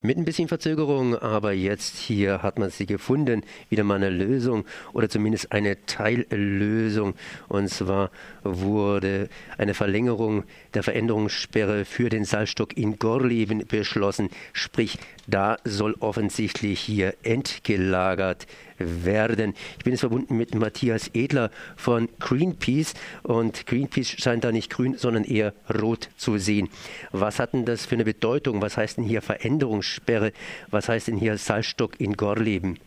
Mit ein bisschen Verzögerung, aber jetzt hier hat man sie gefunden, wieder mal eine Lösung oder zumindest eine Teillösung. Und zwar wurde eine Verlängerung der Veränderungssperre für den Salzstock in Gorleben beschlossen. Sprich, da soll offensichtlich hier entgelagert werden. Ich bin jetzt verbunden mit Matthias Edler von Greenpeace und Greenpeace scheint da nicht grün, sondern eher rot zu sehen. Was hat denn das für eine Bedeutung? Was heißt denn hier Veränderungssperre? Was heißt denn hier Salzstock in Gorleben?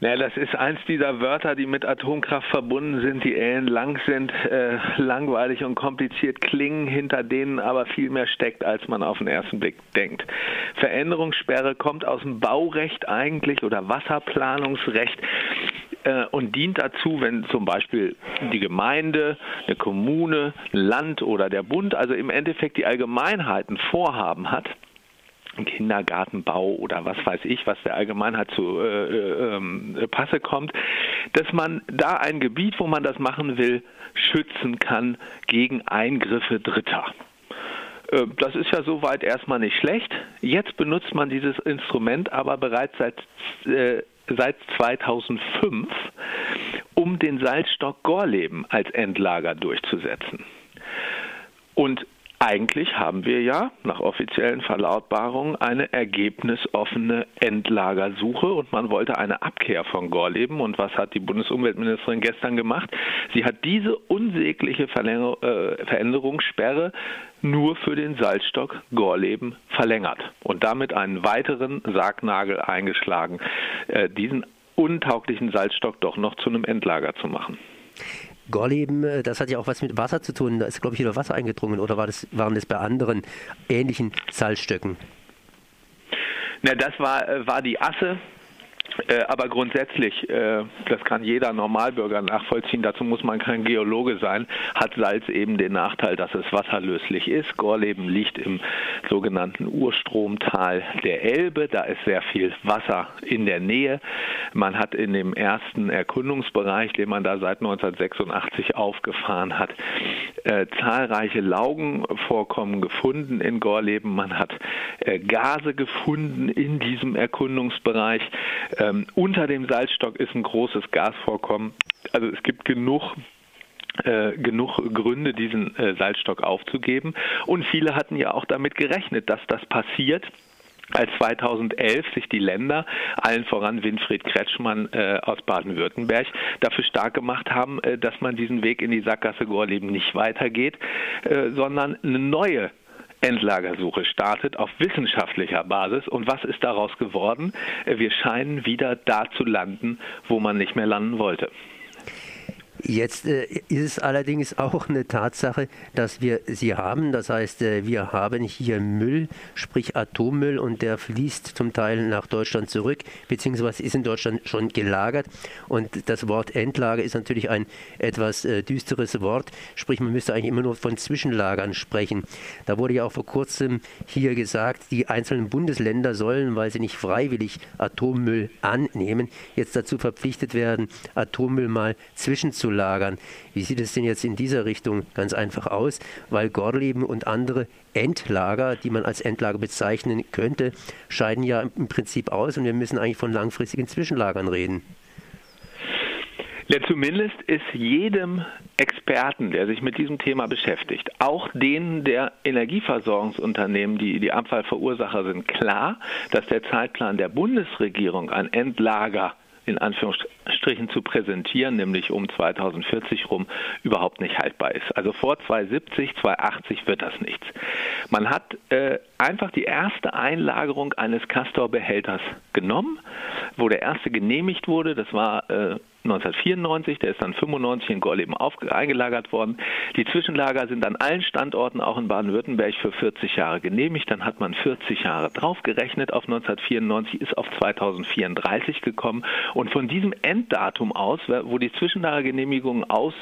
Naja, das ist eins dieser Wörter, die mit Atomkraft verbunden sind, die ellenlang sind, äh, langweilig und kompliziert klingen, hinter denen aber viel mehr steckt, als man auf den ersten Blick denkt. Veränderungssperre kommt aus dem Baurecht eigentlich oder Wasserplanungsrecht äh, und dient dazu, wenn zum Beispiel die Gemeinde, eine Kommune, Land oder der Bund, also im Endeffekt die Allgemeinheit ein Vorhaben hat, Kindergartenbau oder was weiß ich, was der Allgemeinheit zu äh, äh, ähm, Passe kommt, dass man da ein Gebiet, wo man das machen will, schützen kann gegen Eingriffe Dritter. Äh, das ist ja soweit erstmal nicht schlecht. Jetzt benutzt man dieses Instrument aber bereits seit, äh, seit 2005, um den Salzstock Gorleben als Endlager durchzusetzen. Und eigentlich haben wir ja nach offiziellen Verlautbarungen eine ergebnisoffene Endlagersuche und man wollte eine Abkehr von Gorleben. Und was hat die Bundesumweltministerin gestern gemacht? Sie hat diese unsägliche Verlänger äh, Veränderungssperre nur für den Salzstock Gorleben verlängert und damit einen weiteren Sargnagel eingeschlagen, äh, diesen untauglichen Salzstock doch noch zu einem Endlager zu machen. Gorleben, äh, das hat ja auch was mit Wasser zu tun. Da ist, glaube ich, wieder Wasser eingedrungen. Oder war das, waren das bei anderen ähnlichen Salzstöcken? Na, das war, äh, war die Asse, aber grundsätzlich, äh, das kann jeder Normalbürger nachvollziehen, dazu muss man kein Geologe sein, hat Salz eben den Nachteil, dass es wasserlöslich ist. Gorleben liegt im sogenannten Urstromtal der Elbe, da ist sehr viel Wasser in der Nähe. Man hat in dem ersten Erkundungsbereich, den man da seit 1986 aufgefahren hat, äh, zahlreiche Laugenvorkommen gefunden in Gorleben. Man hat Gase gefunden in diesem Erkundungsbereich. Ähm, unter dem Salzstock ist ein großes Gasvorkommen. Also es gibt genug äh, genug Gründe, diesen äh, Salzstock aufzugeben. Und viele hatten ja auch damit gerechnet, dass das passiert als 2011 sich die Länder, allen voran Winfried Kretschmann äh, aus Baden-Württemberg, dafür stark gemacht haben, dass man diesen Weg in die Sackgasse Gorleben nicht weitergeht, sondern eine neue Endlagersuche startet auf wissenschaftlicher Basis. Und was ist daraus geworden? Wir scheinen wieder da zu landen, wo man nicht mehr landen wollte. Jetzt äh, ist es allerdings auch eine Tatsache, dass wir sie haben. Das heißt, äh, wir haben hier Müll, sprich Atommüll, und der fließt zum Teil nach Deutschland zurück, beziehungsweise ist in Deutschland schon gelagert. Und das Wort Endlager ist natürlich ein etwas äh, düsteres Wort, sprich man müsste eigentlich immer nur von Zwischenlagern sprechen. Da wurde ja auch vor kurzem hier gesagt, die einzelnen Bundesländer sollen, weil sie nicht freiwillig Atommüll annehmen, jetzt dazu verpflichtet werden, Atommüll mal zwischenzulagern lagern. Wie sieht es denn jetzt in dieser Richtung ganz einfach aus? Weil Gorleben und andere Endlager, die man als Endlager bezeichnen könnte, scheiden ja im Prinzip aus und wir müssen eigentlich von langfristigen Zwischenlagern reden. Ja, zumindest ist jedem Experten, der sich mit diesem Thema beschäftigt, auch denen der Energieversorgungsunternehmen, die die Abfallverursacher sind, klar, dass der Zeitplan der Bundesregierung ein Endlager in Anführungsstrichen zu präsentieren, nämlich um 2040 rum, überhaupt nicht haltbar ist. Also vor 2070, 2080 wird das nichts. Man hat äh, einfach die erste Einlagerung eines Castor-Behälters genommen, wo der erste genehmigt wurde. Das war äh, 1994, der ist dann 95 in Gorleben eingelagert worden. Die Zwischenlager sind an allen Standorten, auch in Baden-Württemberg, für 40 Jahre genehmigt. Dann hat man 40 Jahre draufgerechnet auf 1994, ist auf 2034 gekommen. Und von diesem Enddatum aus, wo die Zwischenlagergenehmigungen aus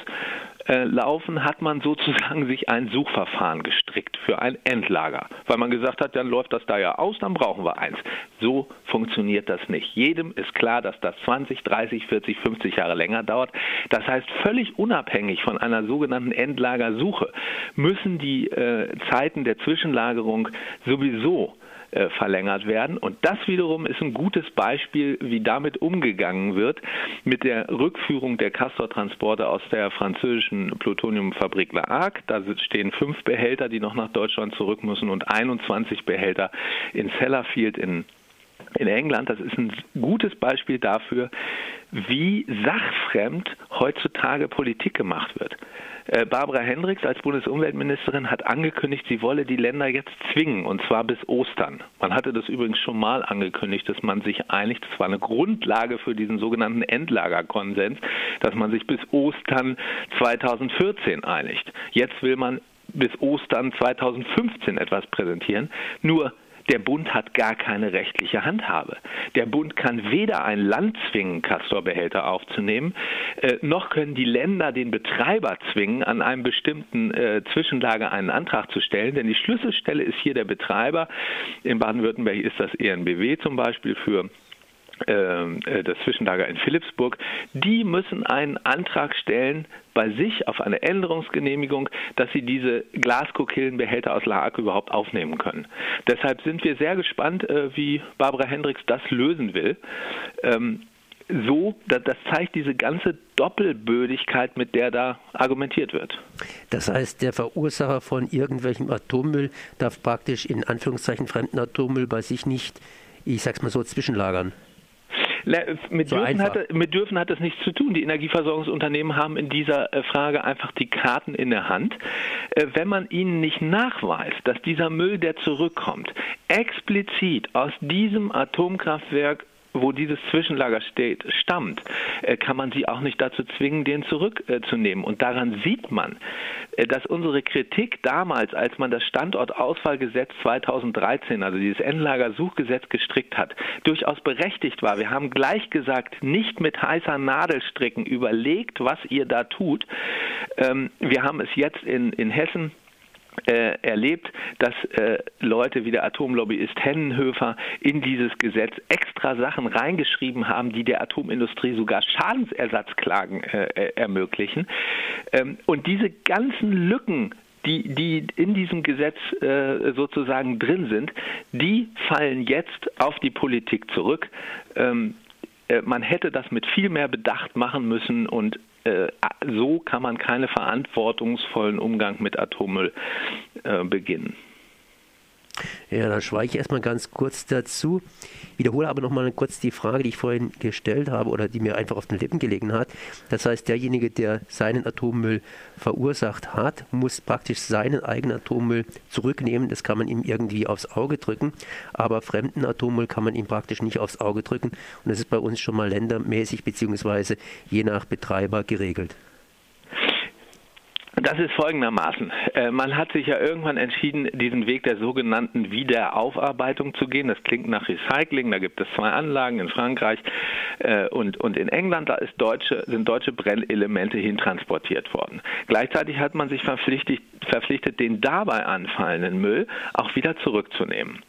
laufen, hat man sozusagen sich ein Suchverfahren gestrickt für ein Endlager, weil man gesagt hat, dann läuft das da ja aus, dann brauchen wir eins. So funktioniert das nicht. Jedem ist klar, dass das 20, 30, 40, 50 Jahre länger dauert. Das heißt, völlig unabhängig von einer sogenannten Endlagersuche müssen die äh, Zeiten der Zwischenlagerung sowieso äh, verlängert werden. Und das wiederum ist ein gutes Beispiel, wie damit umgegangen wird mit der Rückführung der Castor-Transporte aus der französischen Plutoniumfabrik La Hague. Da stehen fünf Behälter, die noch nach Deutschland zurück müssen und 21 Behälter in Sellafield in in England, das ist ein gutes Beispiel dafür, wie sachfremd heutzutage Politik gemacht wird. Äh, Barbara Hendricks als Bundesumweltministerin hat angekündigt, sie wolle die Länder jetzt zwingen, und zwar bis Ostern. Man hatte das übrigens schon mal angekündigt, dass man sich einigt. Das war eine Grundlage für diesen sogenannten Endlagerkonsens, dass man sich bis Ostern 2014 einigt. Jetzt will man bis Ostern 2015 etwas präsentieren. Nur der Bund hat gar keine rechtliche Handhabe. Der Bund kann weder ein Land zwingen, Castor-Behälter aufzunehmen, äh, noch können die Länder den Betreiber zwingen, an einem bestimmten äh, Zwischenlager einen Antrag zu stellen. Denn die Schlüsselstelle ist hier der Betreiber. In Baden-Württemberg ist das ENBW zum Beispiel für das Zwischenlager in Philipsburg, die müssen einen Antrag stellen bei sich auf eine Änderungsgenehmigung, dass sie diese Glaskokillenbehälter aus La Hague überhaupt aufnehmen können. Deshalb sind wir sehr gespannt, äh, wie Barbara Hendricks das lösen will. Ähm, so, das zeigt diese ganze Doppelbödigkeit, mit der da argumentiert wird. Das heißt, der Verursacher von irgendwelchem Atommüll darf praktisch in Anführungszeichen fremden Atommüll bei sich nicht, ich sag's mal so, zwischenlagern. Mit, so dürfen hat, mit dürfen hat das nichts zu tun. Die Energieversorgungsunternehmen haben in dieser äh, Frage einfach die Karten in der Hand. Äh, wenn man ihnen nicht nachweist, dass dieser Müll, der zurückkommt, explizit aus diesem Atomkraftwerk wo dieses Zwischenlager steht, stammt, äh, kann man sie auch nicht dazu zwingen, den zurückzunehmen. Und daran sieht man, äh, dass unsere Kritik damals, als man das Standortauswahlgesetz 2013, also dieses Endlagersuchgesetz gestrickt hat, durchaus berechtigt war. Wir haben gleich gesagt, nicht mit heißer Nadel stricken, überlegt, was ihr da tut. Ähm, wir haben es jetzt in, in Hessen äh, erlebt, dass äh, Leute wie der Atomlobbyist Hennenhöfer in dieses Gesetz extra Sachen reingeschrieben haben, die der Atomindustrie sogar Schadensersatzklagen äh, äh ermöglichen. Ähm, und diese ganzen Lücken, die, die in diesem Gesetz äh, sozusagen drin sind, die fallen jetzt auf die Politik zurück. Ähm, äh, man hätte das mit viel mehr Bedacht machen müssen und so kann man keinen verantwortungsvollen Umgang mit Atommüll äh, beginnen. Ja, dann schweige ich erstmal ganz kurz dazu. Wiederhole aber nochmal kurz die Frage, die ich vorhin gestellt habe oder die mir einfach auf den Lippen gelegen hat. Das heißt, derjenige, der seinen Atommüll verursacht hat, muss praktisch seinen eigenen Atommüll zurücknehmen. Das kann man ihm irgendwie aufs Auge drücken. Aber fremden Atommüll kann man ihm praktisch nicht aufs Auge drücken. Und das ist bei uns schon mal ländermäßig beziehungsweise je nach Betreiber geregelt. Das ist folgendermaßen. Äh, man hat sich ja irgendwann entschieden, diesen Weg der sogenannten Wiederaufarbeitung zu gehen. Das klingt nach Recycling. Da gibt es zwei Anlagen in Frankreich äh, und, und in England. Da deutsche, sind deutsche Brennelemente hintransportiert worden. Gleichzeitig hat man sich verpflichtet, verpflichtet den dabei anfallenden Müll auch wieder zurückzunehmen.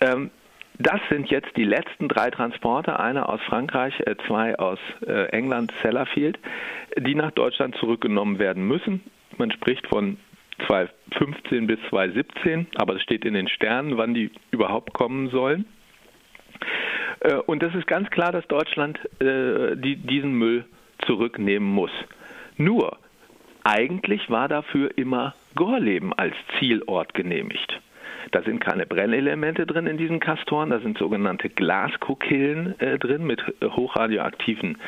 Ähm, das sind jetzt die letzten drei Transporte, einer aus Frankreich, äh, zwei aus äh, England, Sellafield, die nach Deutschland zurückgenommen werden müssen. Man spricht von 2015 bis 2017, aber es steht in den Sternen, wann die überhaupt kommen sollen. Äh, und es ist ganz klar, dass Deutschland diesen Müll zurücknehmen muss. Nur, eigentlich war dafür immer Gorleben als Zielort genehmigt. Da sind keine Brennelemente drin in diesen Kastoren, da sind sogenannte Glaskokillen äh, drin mit hochradioaktiven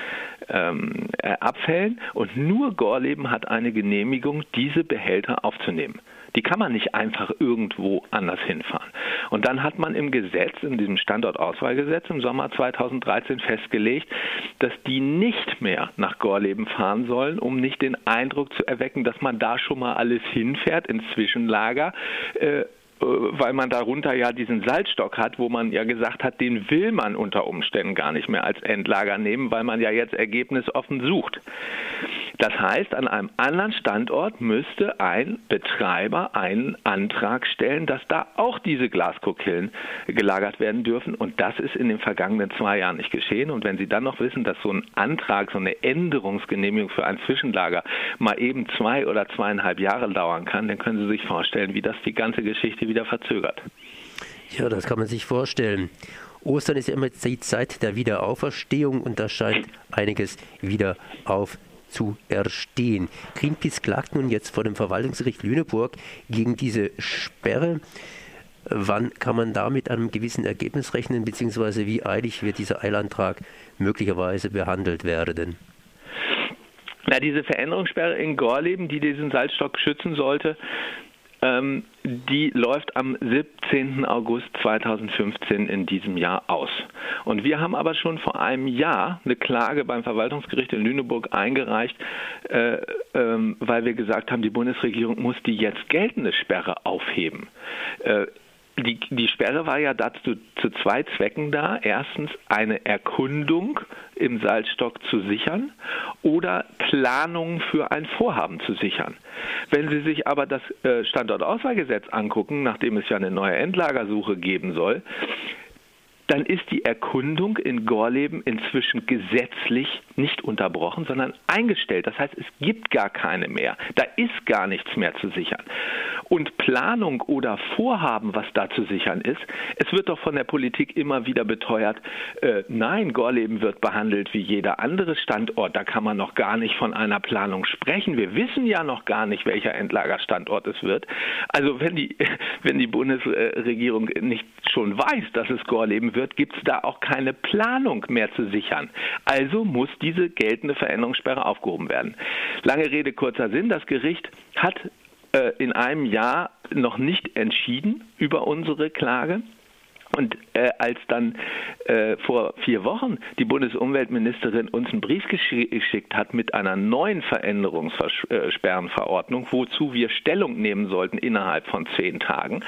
ähm, äh, Abfällen und nur Gorleben hat eine Genehmigung, diese Behälter aufzunehmen. Die kann man nicht einfach irgendwo anders hinfahren. Und dann hat man im Gesetz, in diesem Standortauswahlgesetz im Sommer 2013 festgelegt, dass die nicht mehr nach Gorleben fahren sollen, um nicht den Eindruck zu erwecken, dass man da schon mal alles hinfährt ins Zwischenlager. Äh, weil man darunter ja diesen Salzstock hat, wo man ja gesagt hat, den will man unter Umständen gar nicht mehr als Endlager nehmen, weil man ja jetzt ergebnisoffen sucht. Das heißt, an einem anderen Standort müsste ein Betreiber einen Antrag stellen, dass da auch diese Glaskokillen gelagert werden dürfen. Und das ist in den vergangenen zwei Jahren nicht geschehen. Und wenn Sie dann noch wissen, dass so ein Antrag, so eine Änderungsgenehmigung für ein Zwischenlager mal eben zwei oder zweieinhalb Jahre dauern kann, dann können Sie sich vorstellen, wie das die ganze Geschichte wieder verzögert. Ja, das kann man sich vorstellen. Ostern ist ja immer die Zeit der Wiederauferstehung und da scheint einiges wieder aufzuerstehen. Greenpeace klagt nun jetzt vor dem Verwaltungsgericht Lüneburg gegen diese Sperre. Wann kann man da mit einem gewissen Ergebnis rechnen, beziehungsweise wie eilig wird dieser Eilantrag möglicherweise behandelt werden? Na, diese Veränderungssperre in Gorleben, die diesen Salzstock schützen sollte, ähm, die läuft am 17. August 2015 in diesem Jahr aus. Und wir haben aber schon vor einem Jahr eine Klage beim Verwaltungsgericht in Lüneburg eingereicht, äh, ähm, weil wir gesagt haben, die Bundesregierung muss die jetzt geltende Sperre aufheben. Äh, die, die Sperre war ja dazu zu zwei Zwecken da. Erstens eine Erkundung im Salzstock zu sichern oder Planungen für ein Vorhaben zu sichern. Wenn Sie sich aber das äh, Standortauswahlgesetz angucken, nachdem es ja eine neue Endlagersuche geben soll, dann ist die Erkundung in Gorleben inzwischen gesetzlich nicht unterbrochen, sondern eingestellt. Das heißt, es gibt gar keine mehr. Da ist gar nichts mehr zu sichern. Und Planung oder Vorhaben, was da zu sichern ist, es wird doch von der Politik immer wieder beteuert, äh, nein, Gorleben wird behandelt wie jeder andere Standort. Da kann man noch gar nicht von einer Planung sprechen. Wir wissen ja noch gar nicht, welcher Endlagerstandort es wird. Also wenn die, wenn die Bundesregierung nicht schon weiß, dass es Gorleben wird, gibt es da auch keine Planung mehr zu sichern. Also muss diese geltende Veränderungssperre aufgehoben werden. Lange Rede, kurzer Sinn. Das Gericht hat in einem Jahr noch nicht entschieden über unsere Klage. Und äh, als dann äh, vor vier Wochen die Bundesumweltministerin uns einen Brief geschickt hat mit einer neuen Veränderungssperrenverordnung, wozu wir Stellung nehmen sollten innerhalb von zehn Tagen,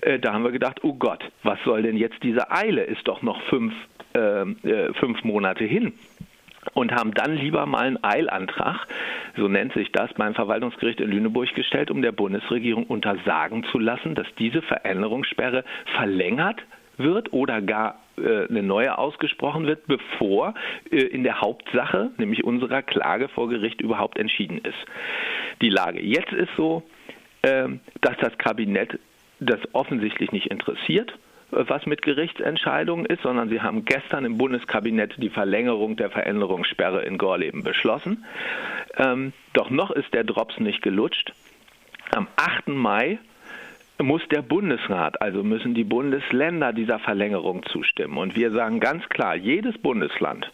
äh, da haben wir gedacht, oh Gott, was soll denn jetzt diese Eile? Ist doch noch fünf, äh, äh, fünf Monate hin und haben dann lieber mal einen Eilantrag, so nennt sich das, beim Verwaltungsgericht in Lüneburg gestellt, um der Bundesregierung untersagen zu lassen, dass diese Veränderungssperre verlängert wird oder gar äh, eine neue ausgesprochen wird, bevor äh, in der Hauptsache, nämlich unserer Klage vor Gericht, überhaupt entschieden ist. Die Lage jetzt ist so, äh, dass das Kabinett das offensichtlich nicht interessiert was mit Gerichtsentscheidungen ist, sondern sie haben gestern im Bundeskabinett die Verlängerung der Veränderungssperre in Gorleben beschlossen. Ähm, doch noch ist der Drops nicht gelutscht. Am 8. Mai muss der Bundesrat, also müssen die Bundesländer dieser Verlängerung zustimmen. Und wir sagen ganz klar, jedes Bundesland,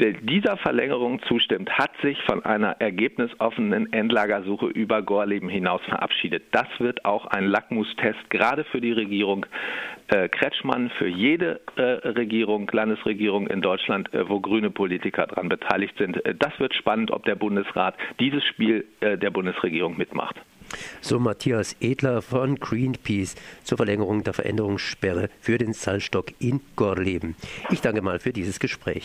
der dieser Verlängerung zustimmt, hat sich von einer ergebnisoffenen Endlagersuche über Gorleben hinaus verabschiedet. Das wird auch ein Lackmustest gerade für die Regierung äh, Kretschmann, für jede äh, Regierung, Landesregierung in Deutschland, äh, wo grüne Politiker daran beteiligt sind. Äh, das wird spannend, ob der Bundesrat dieses Spiel äh, der Bundesregierung mitmacht. So Matthias Edler von Greenpeace zur Verlängerung der Veränderungssperre für den Salzstock in Gorleben. Ich danke mal für dieses Gespräch.